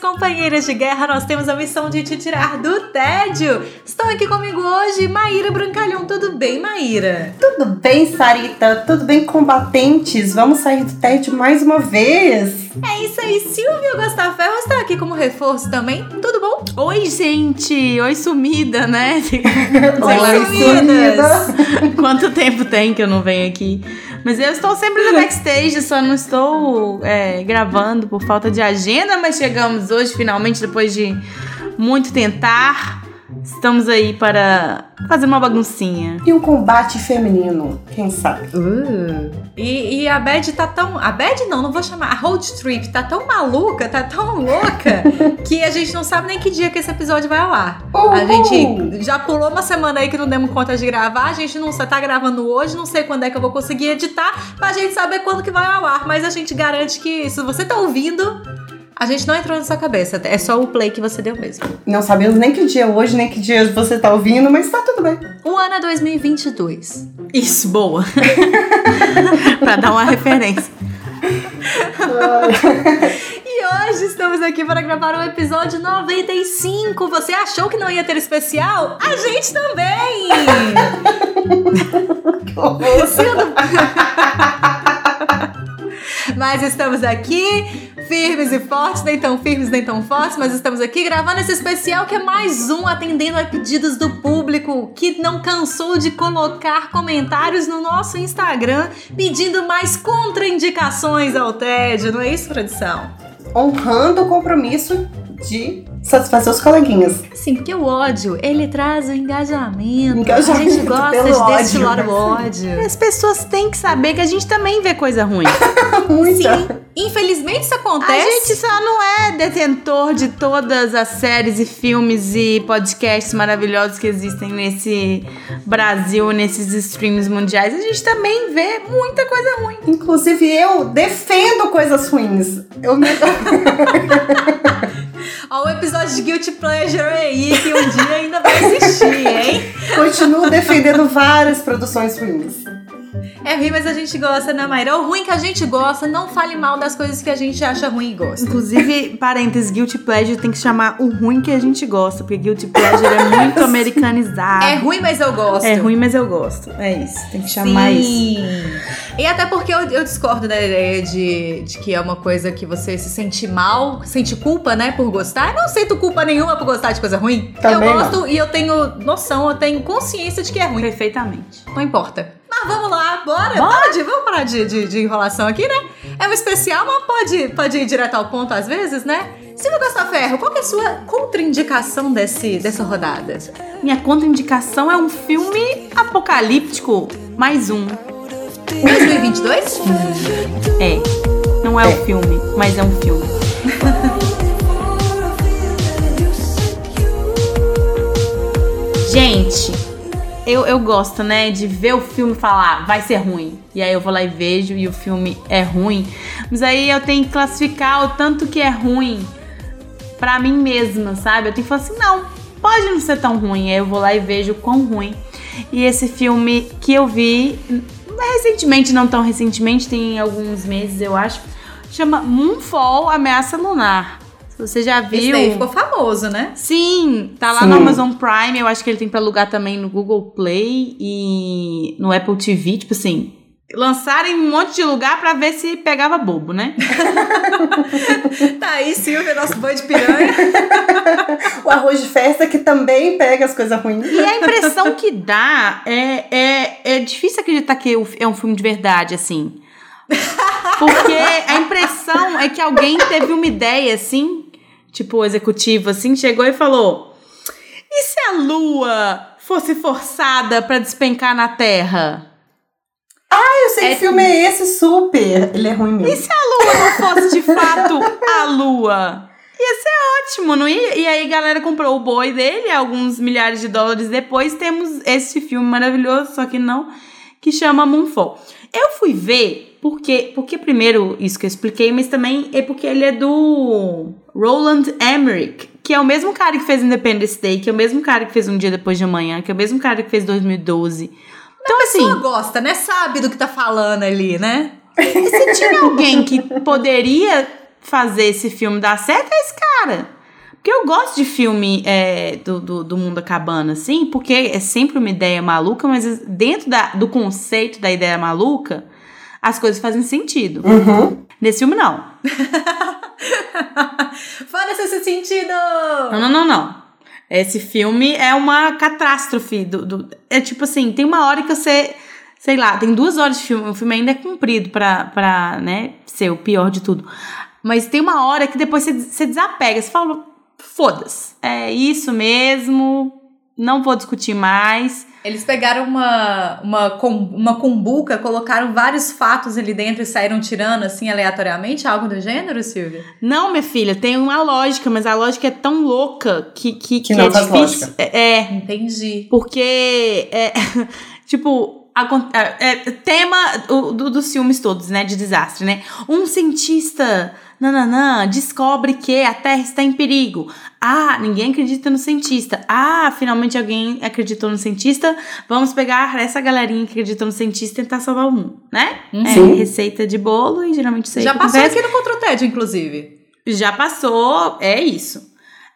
companheiras de guerra nós temos a missão de te tirar do tédio. Estão aqui comigo hoje Maíra Brancalhão. Tudo bem, Maíra? Tudo bem, Sarita? Tudo bem, combatentes? Vamos sair do tédio mais uma vez? É isso aí, Silvio Gostaferro está aqui como reforço também. Tudo bom? Oi, gente! Oi, sumida, né? Sei lá, sumida. Quanto tempo tem que eu não venho aqui? Mas eu estou sempre no backstage, só não estou é, gravando por falta de agenda, mas chegamos hoje, finalmente, depois de muito tentar. Estamos aí para fazer uma baguncinha. E um combate feminino, quem sabe? Uh. E, e a Bad tá tão. A Bad não, não vou chamar. A Road Trip tá tão maluca, tá tão louca, que a gente não sabe nem que dia que esse episódio vai ao ar. A gente já pulou uma semana aí que não demos conta de gravar. A gente não tá gravando hoje, não sei quando é que eu vou conseguir editar, pra gente saber quando que vai ao ar. Mas a gente garante que se você tá ouvindo, a gente não entrou na sua cabeça. É só o play que você deu mesmo. Não sabemos nem que dia é hoje, nem que dia você tá ouvindo, mas tá tudo bem. O ano é 2022. Isso, boa! pra dar uma referência. E hoje estamos aqui para gravar o episódio 95. Você achou que não ia ter especial? A gente também! Sendo- Mas estamos aqui, firmes e fortes, nem tão firmes nem tão fortes, mas estamos aqui gravando esse especial que é mais um atendendo a pedidos do público que não cansou de colocar comentários no nosso Instagram pedindo mais contraindicações ao tédio, não é isso, produção? Honrando o compromisso de satisfazer os coleguinhas. Sim, porque o ódio, ele traz o engajamento. Engajamento a gente gosta de ódio. destilar o ódio. As pessoas têm que saber que a gente também vê coisa ruim. Muita. Sim, infelizmente isso A acontece. gente só não é detentor de todas as séries e filmes e podcasts maravilhosos que existem nesse Brasil, nesses streams mundiais. A gente também vê muita coisa ruim. Inclusive, eu defendo coisas ruins. Eu me... Ó, o episódio de Guilty Pleasure aí, que um dia ainda vai existir, hein? continuo defendendo várias produções ruins. É ruim, mas a gente gosta, né, Mayra? O ruim que a gente gosta, não fale mal das coisas que a gente acha ruim e gosta. Inclusive, parênteses, Guilty Pleasure tem que chamar o ruim que a gente gosta, porque Guilty Pleasure é muito americanizado. É ruim, mas eu gosto. É ruim, mas eu gosto. É isso, tem que chamar isso. Sim. E até porque eu, eu discordo da ideia de, de que é uma coisa que você se sente mal, sente culpa, né, por gostar. Eu não sinto culpa nenhuma por gostar de coisa ruim. Também eu gosto e eu tenho noção, eu tenho consciência de que é ruim. Perfeitamente. Não importa. Mas vamos lá, bora. Bora. Para de, vamos parar de, de, de enrolação aqui, né? É um especial, mas pode, pode ir direto ao ponto às vezes, né? Silvio Ferro, qual que é a sua contraindicação desse, dessa rodada? Minha contraindicação é um filme apocalíptico, mais um. 2022? É. Não é, o filme, mas é um filme. Gente, eu, eu gosto, né, de ver o filme e falar, vai ser ruim. E aí eu vou lá e vejo e o filme é ruim. Mas aí eu tenho que classificar o tanto que é ruim pra mim mesma, sabe? Eu tenho que falar assim, não, pode não ser tão ruim. Aí eu vou lá e vejo quão ruim. E esse filme que eu vi recentemente, não tão recentemente, tem alguns meses, eu acho, chama Moonfall Ameaça Lunar. Você já Esse viu. daí ficou famoso, né? Sim, tá lá Sim. no Amazon Prime, eu acho que ele tem pra alugar também no Google Play e no Apple TV, tipo assim. Lançaram em um monte de lugar pra ver se pegava bobo, né? Tá aí, Silvia, nosso boi de piranha. O arroz de festa que também pega as coisas ruins. E a impressão que dá é, é, é difícil acreditar que é um filme de verdade, assim. Porque a impressão é que alguém teve uma ideia, assim, tipo, executivo, assim, chegou e falou: e se a lua fosse forçada pra despencar na Terra? Ah, eu sei É- que filme é esse, super. Ele é ruim E mesmo. se a lua não fosse de fato a lua? Ia ser ótimo, não ia? E aí a galera comprou o boi dele, alguns milhares de dólares depois, temos esse filme maravilhoso, só que não, que chama Moonfall. Eu fui ver porque, porque primeiro isso que eu expliquei, mas também é porque ele é do Roland Emmerich, que é o mesmo cara que fez Independence Day, que é o mesmo cara que fez Um Dia Depois de Amanhã, que é o mesmo cara que fez 2012. Então, a assim, pessoa gosta, né? Sabe do que tá falando ali, né? se tinha alguém que poderia fazer esse filme dar certo, é esse cara. Porque eu gosto de filme é, do, do, do mundo acabando, assim, porque é sempre uma ideia maluca, mas dentro da, do conceito da ideia maluca, as coisas fazem sentido. Uhum. Nesse filme, não. Foda-se esse sentido! Não, não, não, não. Esse filme é uma catástrofe. Do, do, é tipo assim, tem uma hora que você. Sei lá, tem duas horas de filme. O filme ainda é comprido pra, pra né, ser o pior de tudo. Mas tem uma hora que depois você, você desapega. Você fala, foda-se. É isso mesmo. Não vou discutir mais. Eles pegaram uma, uma, com- uma cumbuca, colocaram vários fatos ali dentro e saíram tirando, assim, aleatoriamente? Algo do gênero, Silvia? Não, minha filha, tem uma lógica, mas a lógica é tão louca que, que, Que que não é faz difícil. lógica. É, é, Entendi. Porque, é, tipo, é, é, tema o- do- dos filmes todos, né, de desastre, né? Um cientista, nananã, descobre que a Terra está em perigo. Ah, ninguém acredita no cientista. Ah, finalmente alguém acreditou no cientista. Vamos pegar essa galerinha que acreditou no cientista e tentar salvar o mundo, né? É Sim. receita de bolo e geralmente isso aí Já que passou aqui no Contra o Tédio, inclusive. Já passou, é isso.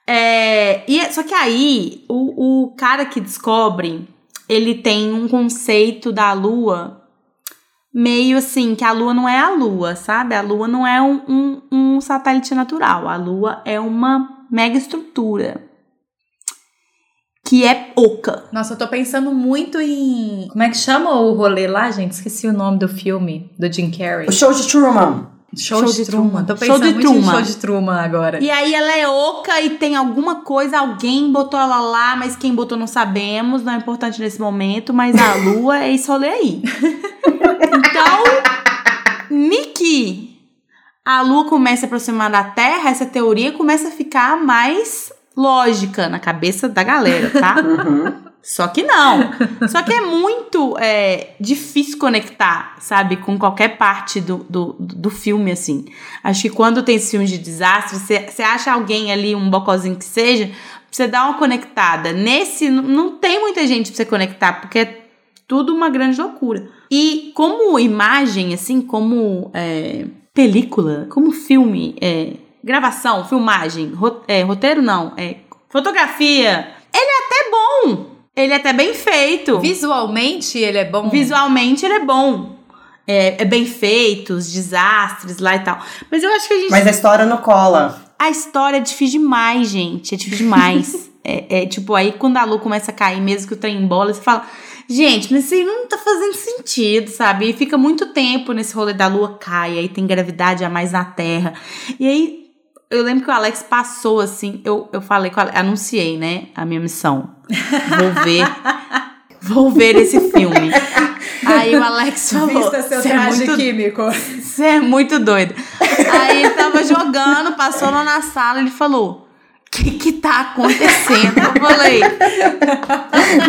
É, e, é- só que aí, o, o cara que descobre, ele tem um conceito da lua meio assim, que a lua não é a lua, sabe? A lua não é um, um, um satélite natural. A lua é uma mega estrutura. Que é oca. Nossa, eu tô pensando muito em. Como é que chama o rolê lá, gente? Esqueci o nome do filme, do Jim Carrey. O show de Truman. Show, Show de, de Truman. Truman. Tô Show pensando de muito em Truman. show de Truman agora. E aí ela é oca e tem alguma coisa, alguém botou ela lá, mas quem botou não sabemos, não é importante nesse momento, mas a lua é esse rolê aí. Então, Niki, a lua começa a aproximar da Terra, essa teoria começa a ficar mais lógica na cabeça da galera, tá? Uhum. Só que não. Só que é muito é, difícil conectar, sabe, com qualquer parte do, do, do filme, assim. Acho que quando tem esse filme de desastre, você você acha alguém ali, um bocozinho que seja, pra você dar uma conectada. Nesse, não tem muita gente pra você conectar, porque é tudo uma grande loucura. E como imagem, assim, como é, película, como filme, é, gravação, filmagem, ro- é, roteiro não, é fotografia, ele é até bom. Ele é até bem feito. Visualmente, ele é bom. Visualmente ele é bom. É, é bem feito, os desastres lá e tal. Mas eu acho que a gente. Mas a história não cola. A história é difícil demais, gente. É difícil demais. é, é, tipo, aí quando a lua começa a cair, mesmo que o trem embola, você fala. Gente, mas isso aí não tá fazendo sentido, sabe? E fica muito tempo nesse rolê da lua cai, aí tem gravidade a mais na Terra. E aí, eu lembro que o Alex passou assim, eu, eu falei com o Alex, anunciei, né, a minha missão. Vou ver, vou ver esse filme. Aí o Alex falou, Vista seu "Cê é traje muito químico. você é muito doido. Aí ele tava jogando, passou lá na sala, ele falou: O que que tá acontecendo? Eu falei: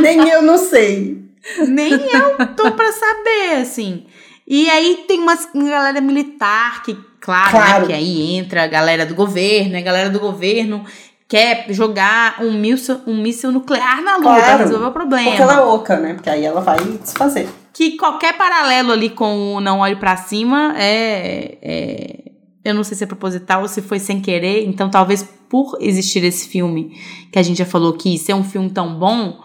Nem eu não sei. Nem eu tô pra saber, assim. E aí tem uma galera militar que, claro, Claro. né? Que aí entra a galera do governo, a galera do governo quer jogar um míssil, um míssil nuclear na Lua pra Claro. resolver o problema. Porque ela é oca, né? Porque aí ela vai desfazer. que qualquer paralelo ali com o Não Olhe Pra Cima é, é- Eu não sei se é proposital ou se foi sem querer. Então, talvez por existir esse filme, que a gente já falou que ser um filme tão bom,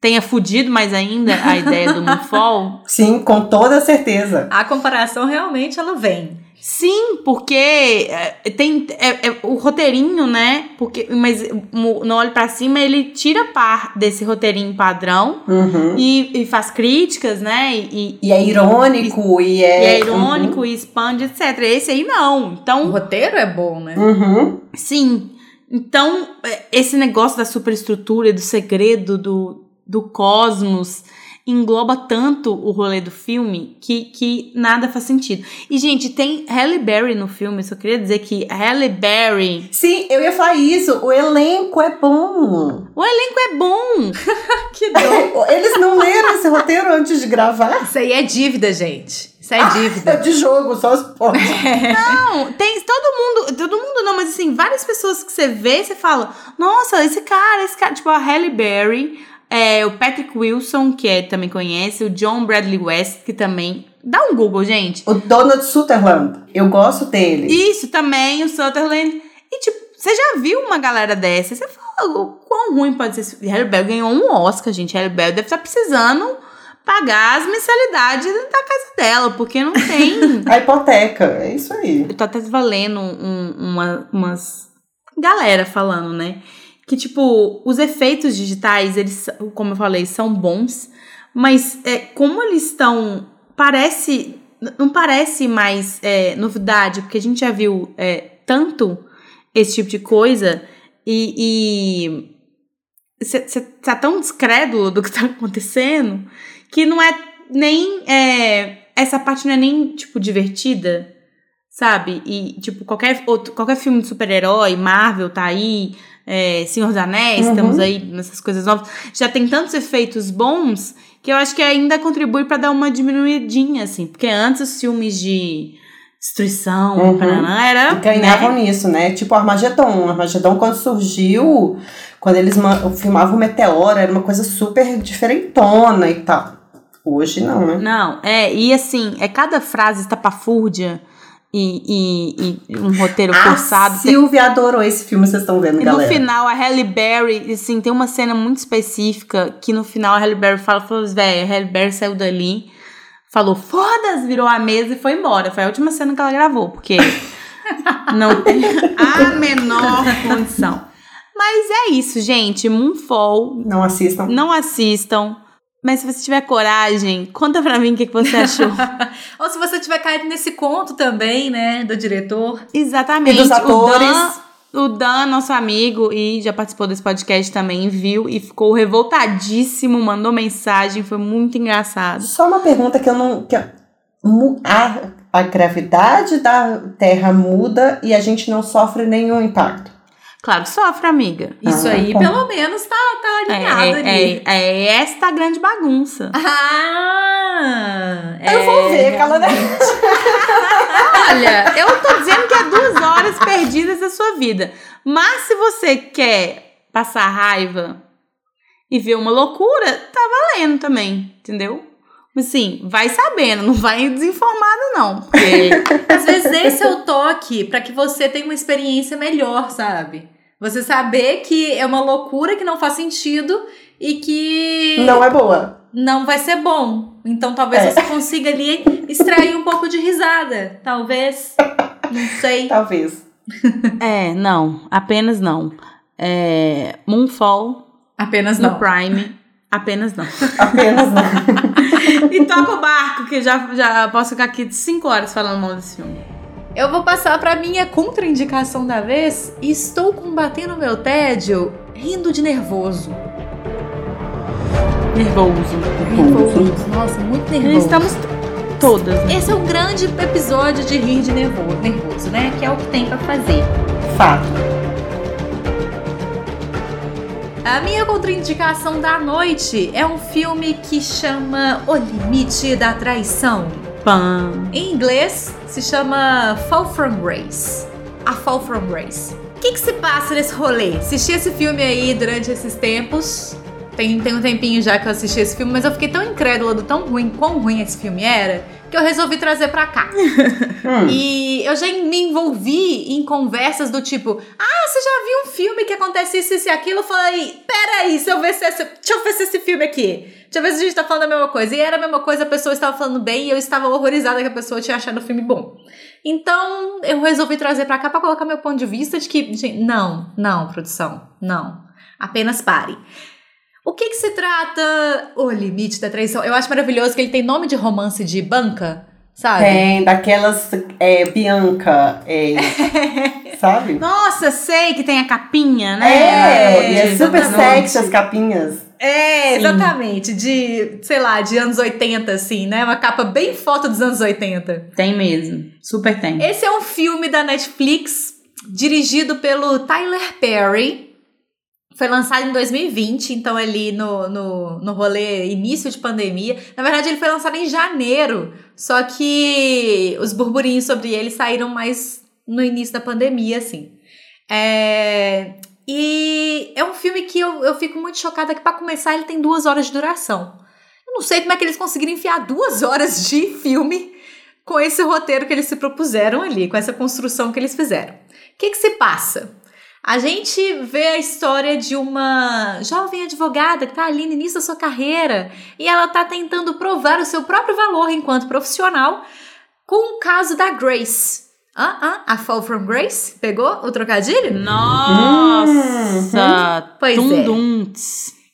tenha fudido mais ainda a ideia do Moonfall. Sim, com toda certeza. A comparação realmente ela vem. Sim, porque é, tem é, é, o roteirinho, né? Porque, mas o Não Olhe Pra Cima, ele tira par desse roteirinho padrão Uhum. e, e faz críticas, né? E, E é irônico, e E é. é irônico e expande, etc. Esse aí não. O Então, roteiro é bom, né? Uhum. sim. Então, é, esse negócio da superestrutura, e do segredo, do, do cosmos engloba tanto o rolê do filme que, que nada faz sentido. E, gente, tem Halle Berry no filme, só queria dizer que Halle Berry. Sim, eu ia falar isso. O elenco é bom. O elenco é bom! Que dor. Eles não leram esse roteiro antes de gravar? Isso aí é dívida, gente. Isso é dívida. É de jogo, só os pontos. Não, tem todo mundo, todo mundo não, mas assim, várias pessoas que você vê, você fala, nossa, esse cara, esse cara, tipo a Halle Berry, é, o Patrick Wilson, que é, também conhece, o John Bradley West, que também. Dá um Google, gente. O Donald Sutherland, eu gosto dele. Isso também, o Sutherland. E, tipo, você já viu uma galera dessa? Você fala, o quão ruim pode ser esse. Halle Berry ganhou um Oscar, gente. Halle Berry deve estar precisando pagar as mensalidades da casa dela, porque não tem. A hipoteca, é isso aí. Eu tô até valendo um, uma, umas galera falando, né? Que, tipo, os efeitos digitais, eles, como eu falei, são bons, mas é, como eles estão. Parece. Não parece mais é, novidade, porque a gente já viu é, tanto esse tipo de coisa e. Você tá tão descrédulo do que tá acontecendo que não é nem. É, essa parte não é nem, tipo, divertida, sabe? E, tipo, qualquer, outro, qualquer filme de super-herói, Marvel tá aí, é, Senhor dos Anéis, Uhum. estamos aí nessas coisas novas. Já tem tantos efeitos bons que eu acho que ainda contribui pra dar uma diminuidinha, assim. Porque antes os filmes de destruição, Uhum. paraná, era. Ganhavam né? nisso, né? Tipo Armagedon. Armagedon, quando surgiu, quando eles ma- filmavam o Meteoro, era uma coisa super diferentona e tal. Hoje não, né? Não, é, e assim, é cada frase estapafúrdia e, e, e um roteiro A forçado. Tem- Silvia adorou esse filme, vocês estão vendo, E no galera. final, a Halle Berry, assim, tem uma cena muito específica que no final a Halle Berry fala, falou, velho, a Halle Berry saiu dali, falou, foda-se, virou a mesa e foi embora. Foi a última cena que ela gravou, porque não tem a menor condição. Mas é isso, gente. Moonfall, Não assistam. não assistam. Mas se você tiver coragem, conta pra mim o que, que você achou. Ou se você tiver caído nesse conto também, né, do diretor. Exatamente. E dos O atores. Dan, o Dan, nosso amigo, e já participou desse podcast também, viu e ficou revoltadíssimo, mandou mensagem, foi muito engraçado. Só uma pergunta que eu não. Que mu- a, a gravidade da Terra muda e a gente não sofre nenhum impacto. Claro, sofre, amiga. Isso Ah, aí, tá. pelo menos, tá, tá É, alinhado ali. é, é, é esta a grande bagunça. Ah! eu vou ver, cala Olha, eu tô dizendo que é duas horas perdidas da sua vida. Mas se você quer passar raiva e ver uma loucura, tá valendo também, entendeu? Assim, vai sabendo, não vai desinformado, não. Porque Às vezes esse é o toque pra que você tenha uma experiência melhor, sabe? Você saber que é uma loucura que não faz sentido e que Não é boa. não vai ser bom. Então talvez É. você consiga ali extrair um pouco de risada. Talvez. Não sei. Talvez. É, não, apenas não. É, Moonfall Apenas no não. Prime, apenas não. Apenas não. E toca o barco, que já, já posso ficar aqui 5 horas falando mal desse filme. Eu vou passar pra minha contraindicação da vez. Estou combatendo meu tédio rindo de nervoso. Nervoso. Nervoso. Nossa, muito nervoso. Estamos todas. né? Esse é um grande episódio de rir de nervoso, nervoso, né? Que é o que tem pra fazer. Fato. A minha contraindicação da noite é um filme que chama O Limite da Traição. Pam. Em inglês se chama Fall From Grace. A Fall From Grace. O que, que se passa nesse rolê? Assisti esse filme aí durante esses tempos. Tem, tem um tempinho já que eu assisti esse filme, mas eu fiquei tão incrédula do tão ruim, quão ruim esse filme era, que eu resolvi trazer pra cá. Hum. E eu já me envolvi em conversas do tipo: Ah, você já viu um filme que acontece isso, isso e aquilo? Eu falei: Peraí, deixa eu ver se esse, deixa eu ver se esse filme aqui. Deixa eu ver se a gente tá falando a mesma coisa. E era a mesma coisa, a pessoa estava falando bem e eu estava horrorizada que a pessoa tinha achado o filme bom. Então eu resolvi trazer pra cá pra colocar meu ponto de vista de que, gente, não, não, produção, não. Apenas pare. O que que se trata o limite da traição? Eu acho maravilhoso que ele tem nome de romance de banca, sabe? Tem daquelas é, Bianca, é, sabe? Nossa, sei que tem a capinha, né? É, e é exatamente. super sexy as capinhas. É, Sim. exatamente. De, sei lá, de anos 80, assim, né? Uma capa bem foto dos anos 80. Tem mesmo. Super tem. Esse é um filme da Netflix, dirigido pelo Tyler Perry. Foi lançado em 2020, então ali no, no, no rolê início de pandemia. Na verdade, ele foi lançado em janeiro, só que os burburinhos sobre ele saíram mais no início da pandemia, assim. É... E é um filme que eu, eu fico muito chocada que, pra começar, ele tem duas horas de duração. Eu não sei como é que eles conseguiram enfiar duas horas de filme com esse roteiro que eles se propuseram ali, com essa construção que eles fizeram. O que, que se passa? A gente vê a história de uma jovem advogada que está ali no início da sua carreira e ela está tentando provar o seu próprio valor enquanto profissional com o caso da Grace. Ah, ah, a Fall from Grace? Pegou o trocadilho? Nossa! Pois tum é.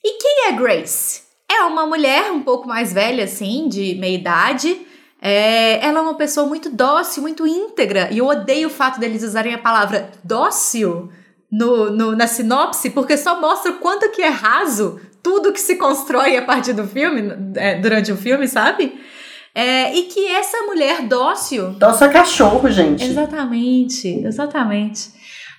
E quem é Grace? É uma mulher um pouco mais velha, assim, de meia idade. É, ela é uma pessoa muito dócil, muito íntegra. E eu odeio o fato deles usarem a palavra dócil no, no- na sinopse, porque só mostra o quanto que é raso tudo que se constrói a partir do filme, é, durante o filme, sabe? É, e que essa mulher dócil Nossa, cachorro, gente. Exatamente, exatamente.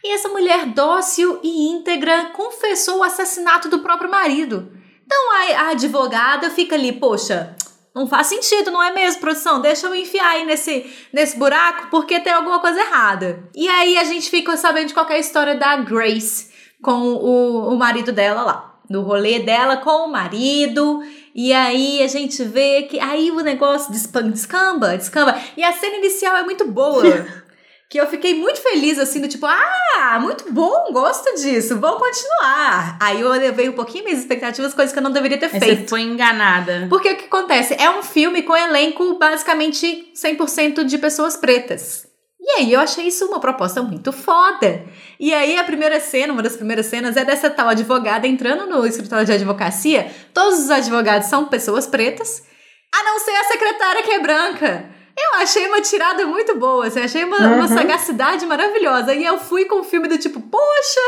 E essa mulher dócil e íntegra confessou o assassinato do próprio marido. Então a, a advogada fica ali, poxa, não faz sentido, não é mesmo, produção? Deixa eu enfiar aí nesse, nesse buraco porque tem alguma coisa errada. E aí a gente fica sabendo de qual que a história da Grace com o, o marido dela lá. No rolê dela com o marido. E aí a gente vê que aí o negócio descamba, descamba. E a cena inicial é muito boa. que eu fiquei muito feliz, assim, do tipo, ah, muito bom, gosto disso, vou continuar. Aí eu levei um pouquinho minhas expectativas, coisas que eu não deveria ter feito. Você foi enganada. Porque o que acontece? É um filme com elenco basicamente 100% de pessoas pretas. E aí eu achei isso uma proposta muito foda. E aí a primeira cena, uma das primeiras cenas, é dessa tal advogada entrando no escritório de advocacia. Todos os advogados são pessoas pretas, a não ser a secretária que é branca. Eu achei uma tirada muito boa, assim, achei uma, uma Uhum. sagacidade maravilhosa. E eu fui com o filme do tipo, poxa,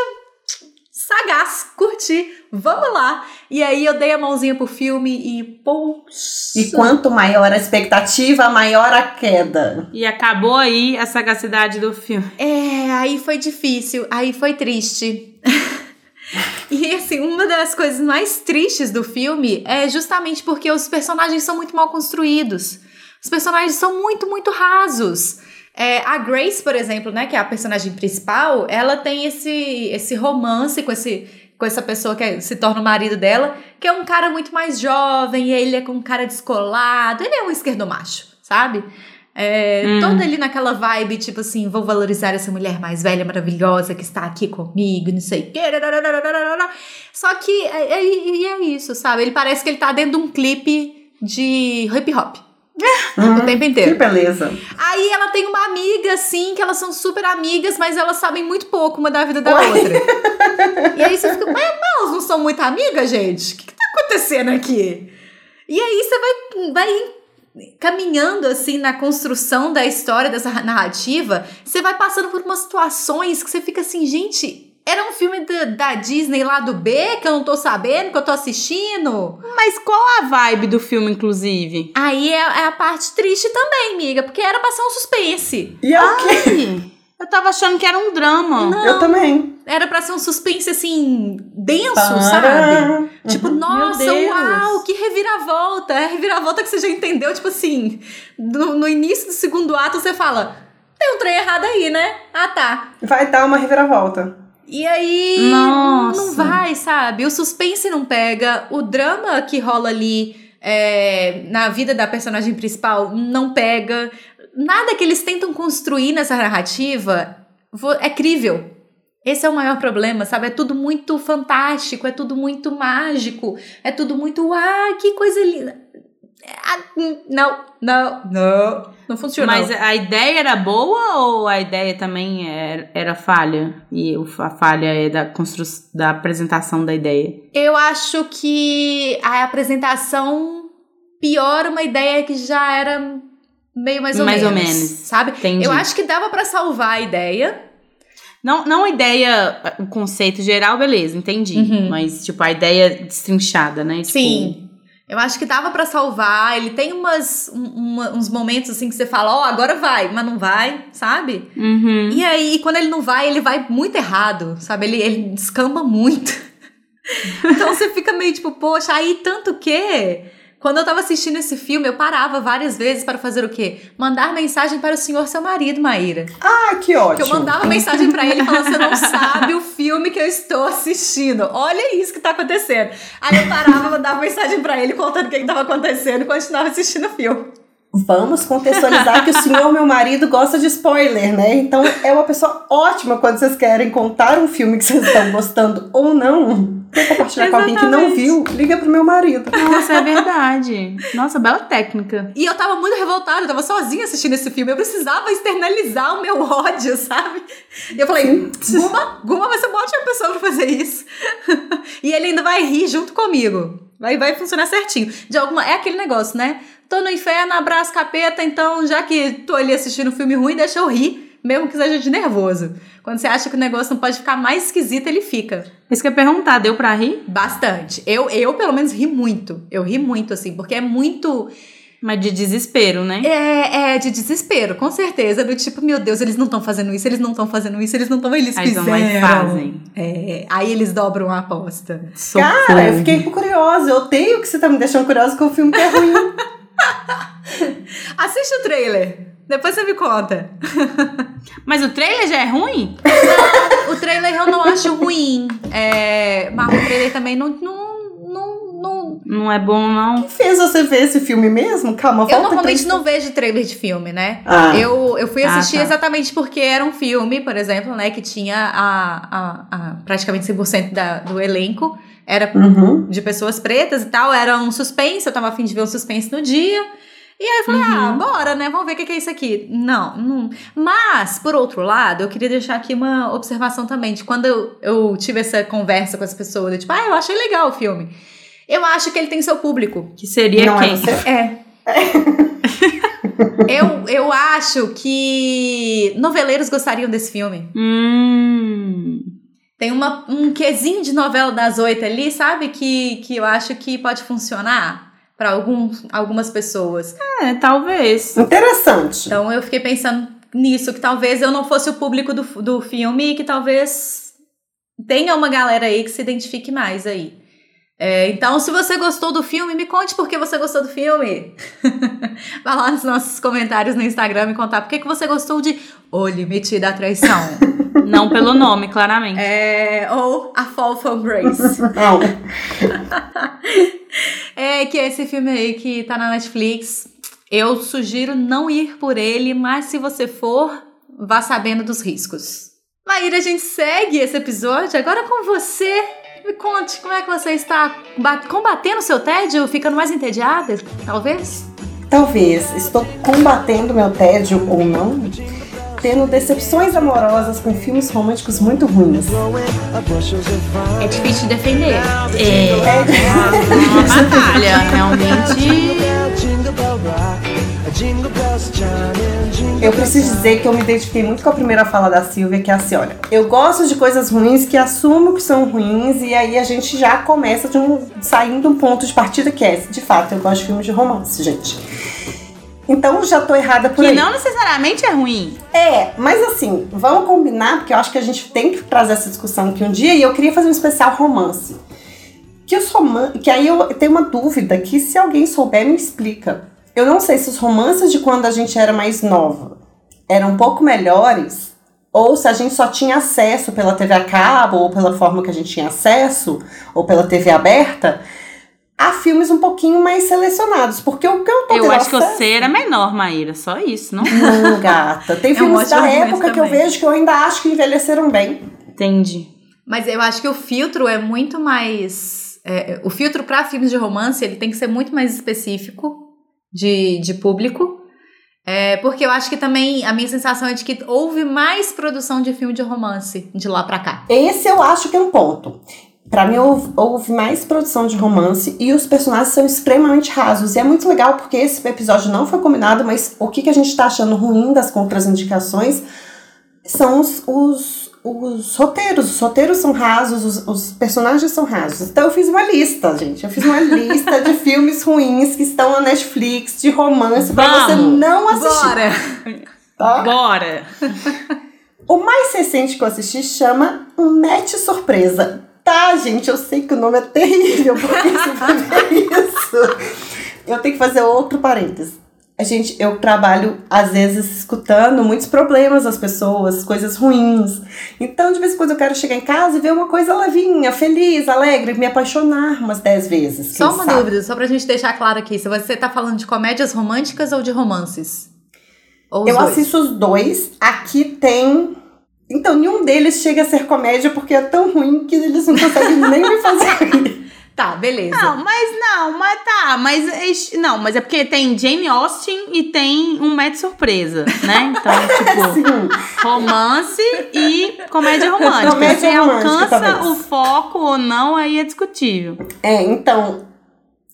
sagaz, curti, vamos lá. E aí eu dei a mãozinha pro filme e, poxa. E quanto maior a expectativa, maior a queda. E acabou aí a sagacidade do filme. É, aí foi difícil, aí foi triste. e assim, uma das coisas mais tristes do filme é justamente porque os personagens são muito mal construídos. Os personagens são muito, muito rasos. É, a Grace, por exemplo, né, que é a personagem principal, ela tem esse, esse romance com esse com essa pessoa que é- se torna o marido dela, que é um cara muito mais jovem, e ele é com um cara descolado, ele é um esquerdomacho, sabe? É, Hum. Todo ali naquela vibe, tipo assim, vou valorizar essa mulher mais velha, maravilhosa, que está aqui comigo, não sei o quê. Só que é, é- é isso, sabe? Ele parece que ele tá dentro de um clipe de hip hop. Hum, O tempo que inteiro. beleza. Aí ela tem uma amiga, assim, que elas são super amigas, mas elas sabem muito pouco uma da vida da Ué. outra. E aí você fica, mas elas não são muito amigas, gente? O que, que tá acontecendo aqui? E aí você vai, vai caminhando, assim, na construção da história, dessa narrativa, você vai passando por umas situações que você fica assim, gente. Era um filme da, da Disney lá do B, que eu não tô sabendo, que eu tô assistindo. Mas qual a vibe do filme, inclusive? Aí é, é a parte triste também, amiga, porque era pra ser um suspense. E é o quê? Eu tava achando que era um drama. Eu também. Era pra ser um suspense, assim, denso, Para. sabe? Tipo, Uhum. nossa, Meu Deus. uau, que reviravolta. É a reviravolta que você já entendeu, tipo assim, no, no início do segundo ato você fala, tem um trem errado aí, né? Ah, tá. Vai dar uma reviravolta. E aí, Nossa. não vai, sabe? O suspense não pega, o drama que rola ali é, na vida da personagem principal não pega. Nada que eles tentam construir nessa narrativa é crível. Esse é o maior problema, sabe? É tudo muito fantástico, é tudo muito mágico, é tudo muito. Ah, que coisa linda. Ah, hum, não, não, não. Não funciona. Mas a ideia era boa ou a ideia também era, era falha? E a falha é da construção, da apresentação da ideia. Eu acho que a apresentação piora uma ideia que já era meio mais ou Mais ou menos. menos. Sabe? Entendi. Eu acho que dava pra salvar a ideia. Não, não a ideia, o conceito geral, beleza, entendi. Uhum. Mas, tipo, a ideia destrinchada, né? Tipo, Sim. Eu acho que dava pra salvar. Ele tem umas, um- uma- uns momentos assim que você fala, ó, agora vai, mas não vai, sabe? Uhum. E aí, quando ele não vai, ele vai muito errado, sabe? Ele, ele descamba muito. então você fica meio tipo, poxa, aí tanto que. Quando eu tava assistindo esse filme, eu parava várias vezes para fazer o quê? Mandar mensagem para o senhor seu marido, Maíra. Ah, que Que ótimo. eu mandava mensagem pra ele falando: você não sabe o filme que eu estou assistindo. Olha isso que tá acontecendo. Aí eu parava, mandava mensagem pra ele contando o que, que tava acontecendo e continuava assistindo o filme. Vamos contextualizar que o senhor, meu marido, gosta de spoiler, né? Então é uma pessoa ótima quando vocês querem contar um filme que vocês estão gostando ou não. Quer compartilhar com alguém que não viu? Liga pro meu marido. Nossa, é verdade. Nossa, bela técnica. E eu tava muito revoltada, eu tava sozinha assistindo esse filme. Eu precisava externalizar o meu ódio, sabe? E eu falei: Guma, Guma vai ser uma ótima pessoa pra fazer isso. e ele ainda vai rir junto comigo. Vai, vai funcionar certinho. De alguma, é aquele negócio, né? Tô no inferno, abraço capeta, então já que tô ali assistindo um filme ruim, deixa eu rir, mesmo que seja de nervoso. Quando você acha que o negócio não pode ficar mais esquisito, ele fica. Isso que eu ia perguntar, deu pra rir? Bastante. Eu, eu pelo menos, ri muito. Eu ri muito, assim, porque é muito. Mas de desespero, né? É, é de desespero, com certeza. Do tipo, meu Deus, eles não estão fazendo isso, eles não estão fazendo isso, eles não estão. Eles Aí vão fizeram. e fazem. É, aí eles dobram a aposta. Cara, eu fiquei curiosa. Eu tenho que você tá me deixando curiosa com o filme que é ruim. Assiste o trailer. Depois você me conta. Mas o trailer já é ruim? O trailer eu não acho ruim. É, mas o trailer também não. não, não, não- é bom, não. O que fez você ver esse filme mesmo? Calma, volta Eu normalmente então. não vejo trailer de filme, né? Ah. Eu, eu fui Ah, assistir tá. exatamente porque era um filme, por exemplo, né? Que tinha a, a, a praticamente 100% da, do elenco. Era Uhum. de pessoas pretas e tal. Era um suspense, eu tava afim de ver um suspense no dia. E aí eu falei, ah, bora, né? Vamos ver o que é isso aqui. Não, não. Mas, por outro lado, eu queria deixar aqui uma observação também. De quando eu, eu tive essa conversa com as pessoas, de tipo, ah, eu achei legal o filme. Eu acho que ele tem seu público. Que seria Não é quem? você? É. eu, eu acho que noveleiros gostariam desse filme. Hum. Tem uma, um quesinho de novela das oito ali, sabe? Que, que eu acho que pode funcionar para algumas pessoas. É, talvez. Interessante. Então eu fiquei pensando nisso, que talvez eu não fosse o público do, do filme e que talvez tenha uma galera aí que se identifique mais aí. É, então, se você gostou do filme, me conte por que você gostou do filme. Vai lá nos nossos comentários no Instagram me contar por que, que você gostou de O Limite da Traição. Não pelo nome, claramente. é, ou A Fall from Grace. É, que é esse filme aí que tá na Netflix. Eu sugiro não ir por ele, mas se você for, vá sabendo dos riscos. Maíra, a gente segue esse episódio agora com você. Me conte, como é que você está ba- combatendo o seu tédio, ficando mais entediada, talvez? Talvez estou combatendo meu tédio ou não, tendo decepções amorosas com filmes românticos muito ruins. É difícil de defender. É. Uma batalha, realmente. Eu preciso dizer que eu me identifiquei muito com a primeira fala da Silvia, que é assim, olha, eu gosto de coisas ruins que assumo que são ruins e aí a gente já começa de um, saindo de um ponto de partida que é, de fato, eu gosto de filmes de romance, gente. Então já tô errada por Que aí. não necessariamente é ruim. É, mas assim, vamos combinar, porque eu acho que a gente tem que trazer essa discussão aqui um dia e eu queria fazer um especial romance. Que os roman que aí eu tenho uma dúvida que se alguém souber me explica. Eu não sei se os romances de quando a gente era mais nova eram um pouco melhores ou se a gente só tinha acesso pela TV a cabo ou pela forma que a gente tinha acesso ou pela TV aberta a filmes um pouquinho mais selecionados, porque o que eu tô Eu acho que acesso- você era menor, Maíra. Só isso, não? não, gata. Tem É um filmes ótimo da época que eu vejo que eu ainda acho que envelheceram bem. Entendi. Mas eu acho que o filtro é muito mais. é, o filtro para filmes de romance ele tem que ser muito mais específico de, de público. É, porque eu acho que também a minha sensação é de que houve mais produção de filme de romance de lá pra cá. Esse eu acho que é um ponto. Pra mim, houve, houve mais produção de romance e os personagens são extremamente rasos. E é muito legal porque esse episódio não foi combinado, mas o que, que a gente tá achando ruim das contraindicações são os, os, os roteiros. Os roteiros são rasos, os, os personagens são rasos. Então eu fiz uma lista, gente. Eu fiz uma lista de filmes ruins que estão na Netflix, de romance, pra você não assistir. Bora! Tá? Bora! O mais recente que eu assisti chama Um Match Surpresa. Tá, gente, eu sei que o nome é terrível, porque isso é isso. Eu tenho que fazer outro parênteses. A gente, eu trabalho, às vezes, escutando muitos problemas das pessoas, coisas ruins. Então, de vez em quando, eu quero chegar em casa e ver uma coisa levinha, feliz, alegre, me apaixonar umas dez vezes. Só uma sabe. dúvida, só pra gente deixar claro aqui. Se você tá falando de comédias românticas ou de romances? Ou Eu dois? assisto os dois. Aqui tem. Então, nenhum deles chega a ser comédia porque é tão ruim que eles não conseguem nem me fazer rir. Tá, beleza. Não, mas não, mas tá, mas não, mas é porque tem Jamie Austin e tem um match surpresa, né? Então, tipo, Sim. romance e comédia romântica. Comédia Se romântica, alcança talvez. o foco ou não, aí é discutível. É, então.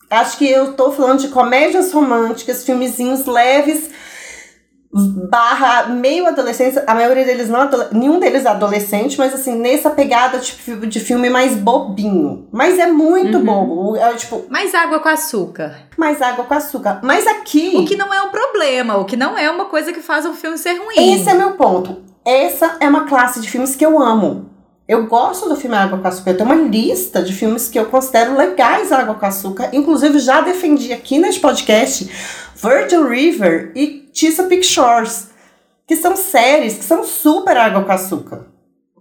Acho que eu tô falando de comédias românticas, filmezinhos leves, barra meio adolescência. A maioria deles não, nenhum deles é adolescente, mas assim, nessa pegada tipo, de filme mais bobinho. Mas é muito Uhum. bobo. É tipo, Mais água com açúcar. mais água com açúcar. Mas aqui. O que não é um problema, o que não é uma coisa que faz um filme ser ruim. Esse é meu ponto. Essa é uma classe de filmes que eu amo. Eu gosto do filme Água com Açúcar. Eu tenho uma lista de filmes que eu considero legais Água com Açúcar. Inclusive, já defendi aqui neste podcast Virgin River e Chesapeake Shores, que são séries que são super Água com Açúcar.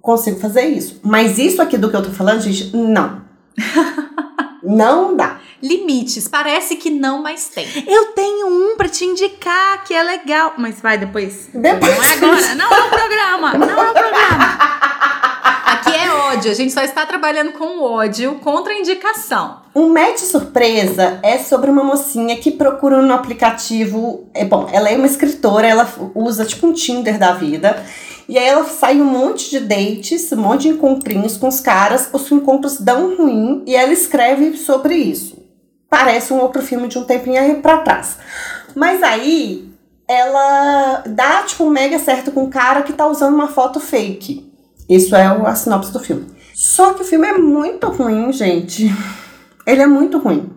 Consigo fazer isso. Mas isso aqui do que eu tô falando, gente, não. não dá. Limites, parece que não, mas tem. Eu tenho um pra te indicar que é legal. Mas vai depois. Depois. Não é agora. Não é o programa. Não é o programa. Ódio, a gente só está trabalhando com ódio contra a indicação. Um match surpresa é sobre uma mocinha que procura no aplicativo. É bom, ela é uma escritora, ela usa tipo um Tinder da vida. E aí ela sai um monte de dates, um monte de encontrinhos com os caras, os encontros dão ruim e ela escreve sobre isso. Parece um outro filme de um tempinho aí pra trás. Mas aí ela dá tipo um mega certo com um cara que tá usando uma foto fake. Isso é a sinopse do filme. Só que o filme é muito ruim, gente. Ele é muito ruim.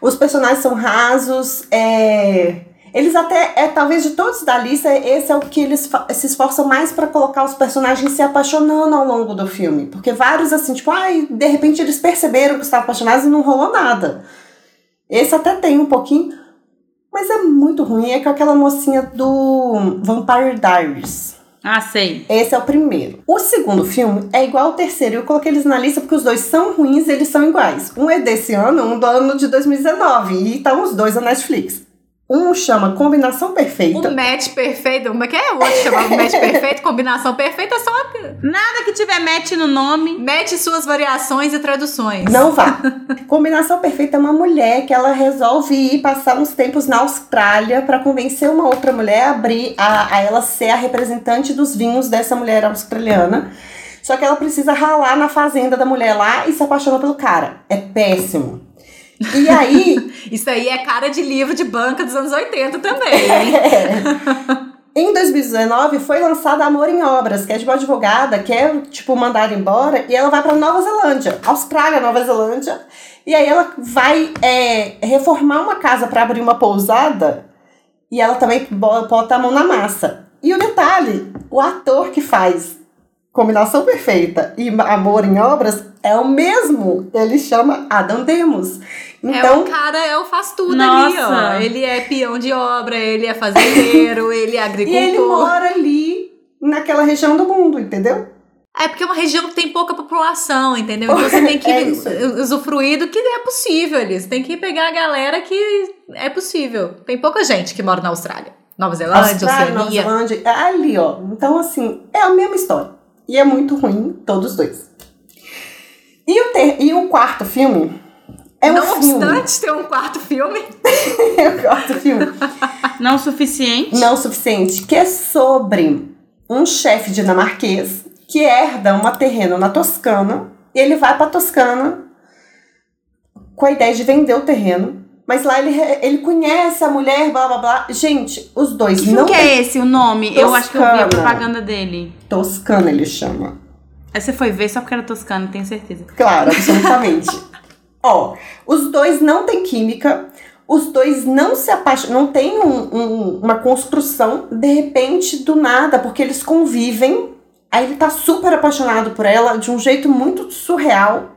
Os personagens são rasos, é... Eles até, é, talvez de todos da lista, esse é o que eles se esforçam mais pra colocar os personagens se apaixonando ao longo do filme. Porque vários, assim, tipo, ai, de repente eles perceberam que estavam apaixonados e não rolou nada. Esse até tem um pouquinho, mas é muito ruim. É com aquela mocinha do Vampire Diaries. Ah, sei. Esse é o primeiro. O segundo filme é igual ao terceiro. Eu coloquei eles na lista porque os dois são ruins, eles são iguais. Um é desse ano, um do ano de 2019. E estão os dois na Netflix. Um chama Combinação Perfeita. O match perfeito, como é que é? O outro chamava match perfeito, combinação perfeita, é só Nada que tiver match no nome. mete suas variações e traduções. Não vá. Combinação Perfeita é uma mulher que ela resolve ir passar uns tempos na Austrália para convencer uma outra mulher a abrir, a, a ela ser a representante dos vinhos dessa mulher australiana. Só que ela precisa ralar na fazenda da mulher lá e se apaixona pelo cara. É péssimo. E aí, Isso aí é cara de livro de banca dos anos 80 também, hein? em 2019 foi lançada Amor em Obras, que é de uma advogada que é, tipo, mandada embora e ela vai pra Nova Zelândia, Austrália, Nova Zelândia. E aí ela vai é, reformar uma casa pra abrir uma pousada e ela também bo- bota a mão na massa. E o detalhe, o ator que faz Combinação Perfeita e Amor em Obras é o mesmo. Ele chama Adam Demos. é Então, o cara, é o faz tudo ali, ó. Nossa. Ele é peão de obra, ele é fazendeiro, ele é e agricultor. ele mora ali naquela região do mundo, entendeu? É porque é uma região que tem pouca população, entendeu? Então você tem que É usufruir do que é possível ali. Você tem que pegar a galera que é possível. Tem pouca gente que mora na Austrália. Nova Zelândia, Austrália, Nova Oceania. Zelândia, é ali, ó. Então, assim, é a mesma história. E é muito ruim, todos os dois. E o, ter... e o quarto filme é um Não filme. obstante ter um quarto filme, é o quarto filme. Não o suficiente. Não o suficiente, que é sobre um chefe dinamarquês que herda uma terreno na Toscana. E ele vai pra Toscana com a ideia de vender o terreno Mas lá ele, ele conhece a mulher, blá blá blá. Gente, os dois Que não que é esse, o nome? Eu acho que eu vi a Toscana. propaganda dele. Toscana, ele chama. Aí você foi ver só porque era toscano, tenho certeza. Claro, absolutamente. Ó, os dois não têm química, os dois não se apaixonam, não tem um- um- uma construção, de repente, do nada, porque eles convivem, aí ele tá super apaixonado por ela, de um jeito muito surreal.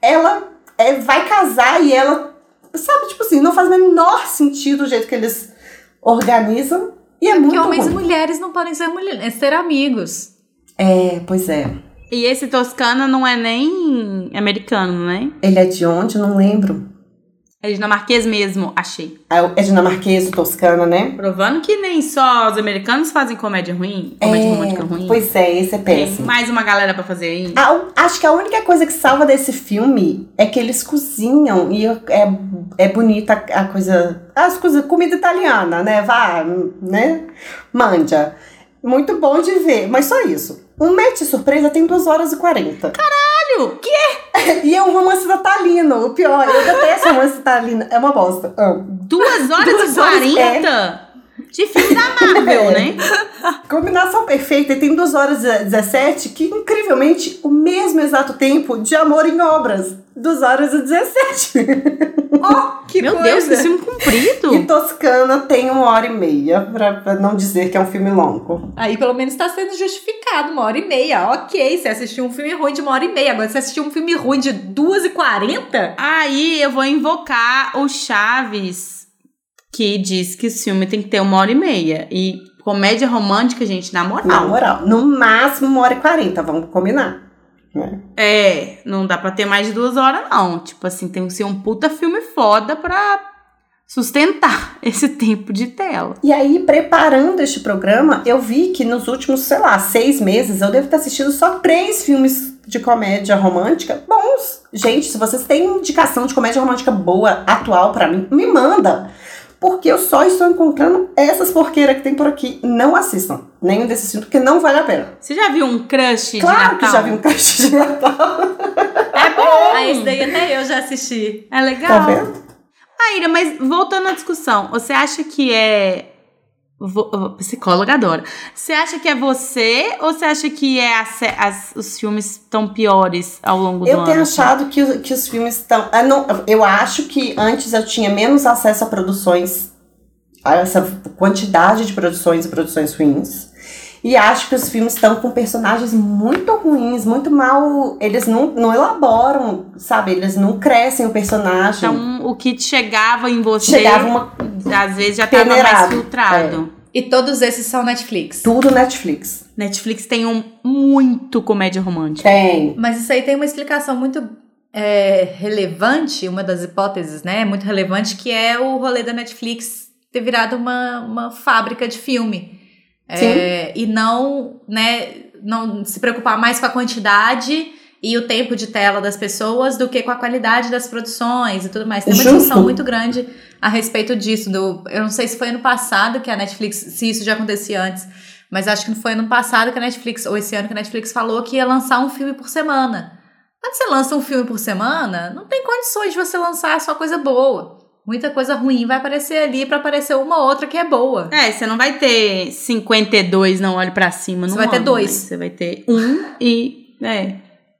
Ela é, vai casar e ela, sabe, tipo assim, não faz o menor sentido o jeito que eles organizam. E é, Porque muito homens e ruim. mulheres não podem ser, mulheres, ser amigos. É, pois é. E esse toscano não é nem americano, né? Ele é de onde? Eu não lembro. É dinamarquês mesmo, achei. É é dinamarquês, toscana, né? Provando que nem só os americanos fazem comédia ruim, comédia É, romântica ruim. Pois é, esse é Tem péssimo. mais uma galera pra fazer aí. A- acho que a única coisa que salva desse filme é que eles cozinham e é, é bonita a coisa. As coisas, comida italiana, né? Vá, né? Manja. Muito bom de ver, mas só isso. Um match surpresa tem 2 horas e 40. Caralho, que E é um romance natalino. O pior, eu detesto romance natalino. É uma bosta. Amo. Duas horas Duas e horas, quarenta? De filme da Marvel, É. né? Combinação perfeita e tem 2 horas e 17, que incrivelmente o mesmo exato tempo de amor em obras. 2 horas e 17. Oh, que Meu coisa. Deus, que filme E comprido. Toscana tem uma hora e meia, pra, pra não dizer que é um filme longo. Aí pelo menos tá sendo justificado, uma hora e meia. Ok, você assistiu um filme ruim de uma hora e meia. Agora, você assistiu um filme ruim de duas e quarenta? Aí eu vou invocar o Chaves, que diz que esse filme tem que ter uma hora e meia. E comédia romântica, gente, na moral. Na moral, no máximo uma hora e quarenta, vamos combinar. Né? É, não dá pra ter mais de duas horas, não. Tipo assim, tem que ser um puta filme foda pra sustentar esse tempo de tela. E aí, preparando este programa, eu vi que nos últimos, sei lá, seis meses, eu devo ter assistido só três filmes de comédia romântica bons. Gente, se vocês têm indicação de comédia romântica boa, atual pra mim, me manda. Porque eu só estou encontrando essas porqueiras que tem por aqui. Não assistam nenhum desses filmes, porque não vale a pena. Você já viu um crush de Claro que Natal? já vi um caixa de Natal. É bom! Ah, esse daí até eu já assisti. É legal. Tá vendo? Aira, mas voltando à discussão, você acha que é. Psicóloga adora. Você acha que é você ou você acha que é a as- os filmes estão piores ao longo do Eu ano? tenho achado que, que os filmes estão. ah, não, eu acho que antes eu tinha menos acesso a produções, a essa quantidade de produções e produções ruins. E acho que os filmes estão com personagens muito ruins, muito mal. Eles não, não elaboram, sabe? Eles não crescem o personagem. Então, o que chegava em você, Chegava uma. Às vezes já tava mais Peneirado. filtrado. E todos esses são Netflix. Tudo Netflix. Netflix tem um muito comédia romântica. Tem. Mas isso aí tem uma explicação muito é, relevante, uma das hipóteses, né? Muito relevante, que é o rolê da Netflix ter virado uma, uma fábrica de filme. É, e não, né, não se preocupar mais com a quantidade e o tempo de tela das pessoas do que com a qualidade das produções e tudo mais. Tem uma Justo. discussão muito grande a respeito disso. Do, eu não sei se foi ano passado que a Netflix, se isso já acontecia antes, mas acho que não foi ano passado que a Netflix, ou esse ano que a Netflix falou que ia lançar um filme por semana. Quando você lança um filme por semana, não tem condições de você lançar só coisa boa. Muita coisa ruim vai aparecer ali pra aparecer uma ou outra que é boa. É, você não vai ter 52 não olhe pra cima Você no vai ter ano, dois. Você vai ter um e. É.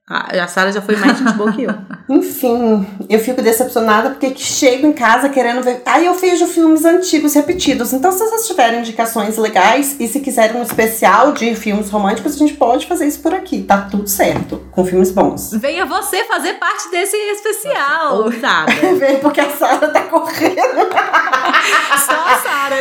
A, a Sara já foi mais gente boa que eu. Enfim, eu fico decepcionada porque que chego em casa querendo ver. Aí eu vejo filmes antigos repetidos. Então, se vocês tiverem indicações legais e se quiserem um especial de filmes românticos, a gente pode fazer isso por aqui. Tá tudo certo. Com filmes bons. Venha você fazer parte desse especial. Ousada. Vem porque a Sara tá correndo.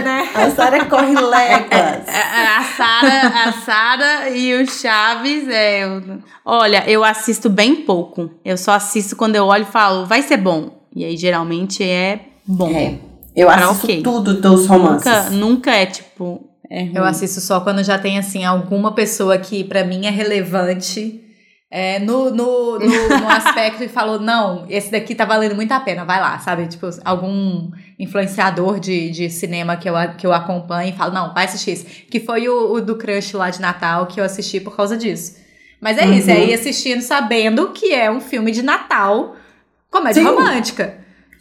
Só a Sara, né? A Sara corre léguas. A a Sara, a Sara e o Chaves, é. eu- olha, eu assisto bem pouco. Eu só assisto quando eu olho e falo, vai ser bom. E aí geralmente é bom. É. Eu Pra assisto ok. tudo dos romances. Nunca, nunca é tipo. É. Eu assisto só quando já tem, assim, alguma pessoa que pra mim é relevante é, no, no, no, no aspecto e falou, não, esse daqui tá valendo muito a pena, vai lá, sabe? Tipo, algum influenciador de, de cinema que eu, que eu acompanho e falo, não, vai assistir esse. Que foi o, o do Crush lá de Natal que eu assisti por causa disso. Mas é isso, Uhum. é ir assistindo sabendo que é um filme de Natal, comédia Sim. romântica.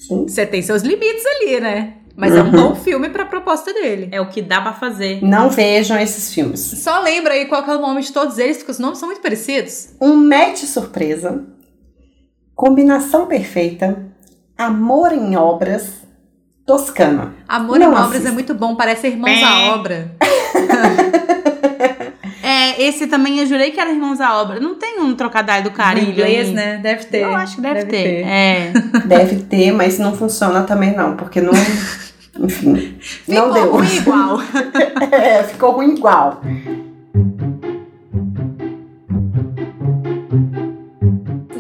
Você tem seus limites ali, né? Mas é um Uhum. bom filme pra proposta dele. É o que dá pra fazer. Não vejam esses filmes. Só lembra aí qual que é o nome de todos eles, porque os nomes são muito parecidos. Um match surpresa, combinação perfeita, amor em obras, Toscana. Amor Não em Obras assista. é muito bom, parece Irmãos Bem. à Obra. É, esse também eu jurei que era Irmãos à Obra. Não tem um trocadilho do Caribe Em inglês, aí? né? Deve ter. Eu acho que deve, ter. É. Deve ter, mas não funciona também não, porque não. Enfim, não Ficou deu. ruim igual. É, ficou ruim igual.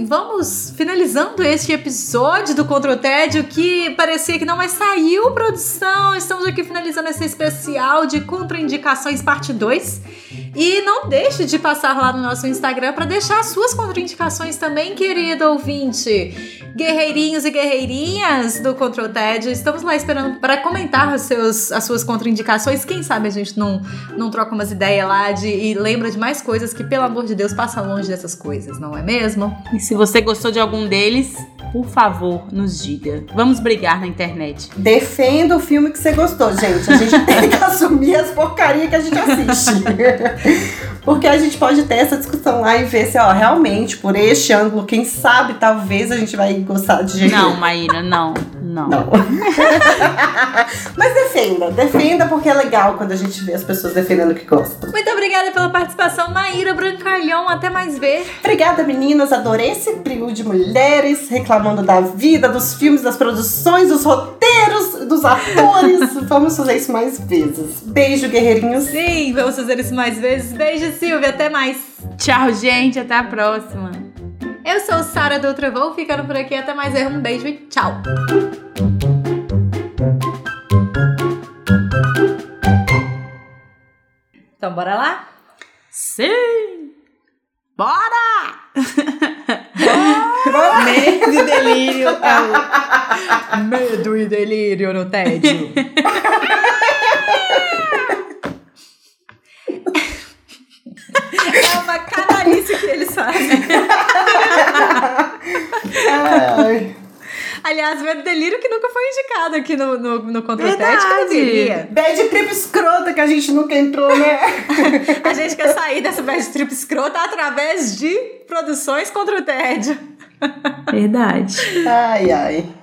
Vamos finalizando este episódio do Contra o Tédio que parecia que não, mas saiu produção. Estamos aqui finalizando esse especial de contraindicações parte 2. E não deixe de passar lá no nosso Instagram para deixar as suas contraindicações também, querido ouvinte. Guerreirinhos e guerreirinhas do Contra o Tédio, estamos lá esperando para comentar os seus, as suas contraindicações. Quem sabe a gente não, não troca umas ideias lá de, e lembra de mais coisas que, pelo amor de Deus, passa longe dessas coisas, não é mesmo? E se você gostou de algum deles, por favor, nos diga. Vamos brigar na internet. Defenda o filme que você gostou, gente. A gente tem que assumir as porcarias que a gente assiste. Porque a gente pode ter essa discussão lá e ver se, ó, realmente, por este ângulo, quem sabe, talvez a gente vai gostar de jeito Não, Maíra, não. Não. Não. Mas defenda, defenda porque é legal quando a gente vê as pessoas defendendo o que gostam. Muito obrigada pela participação, Maíra Brancalhão. Até mais ver. Obrigada, meninas. Adorei esse trio de mulheres reclamando da vida, dos filmes, das produções, dos roteiros, dos atores. Vamos fazer isso mais vezes. Beijo, guerreirinhos. Sim, vamos fazer isso mais vezes. Beijo, Silvia. Até mais. Tchau, gente. Até a próxima. Eu sou Sara do Trovão, ficando por aqui. Até mais ver. Um beijo e tchau. Então, bora lá? Sim! Bora! Medo e delírio. é o- Medo e delírio no tédio. É uma canalice que eles fazem. Ai, Aliás, medo e delírio que nunca foi indicado aqui no, no, no que Verdade. deveria. bad trip escrota que a gente nunca entrou, né? A gente quer sair dessa bad trip escrota através de produções contra o tédio. Verdade. Ai, ai.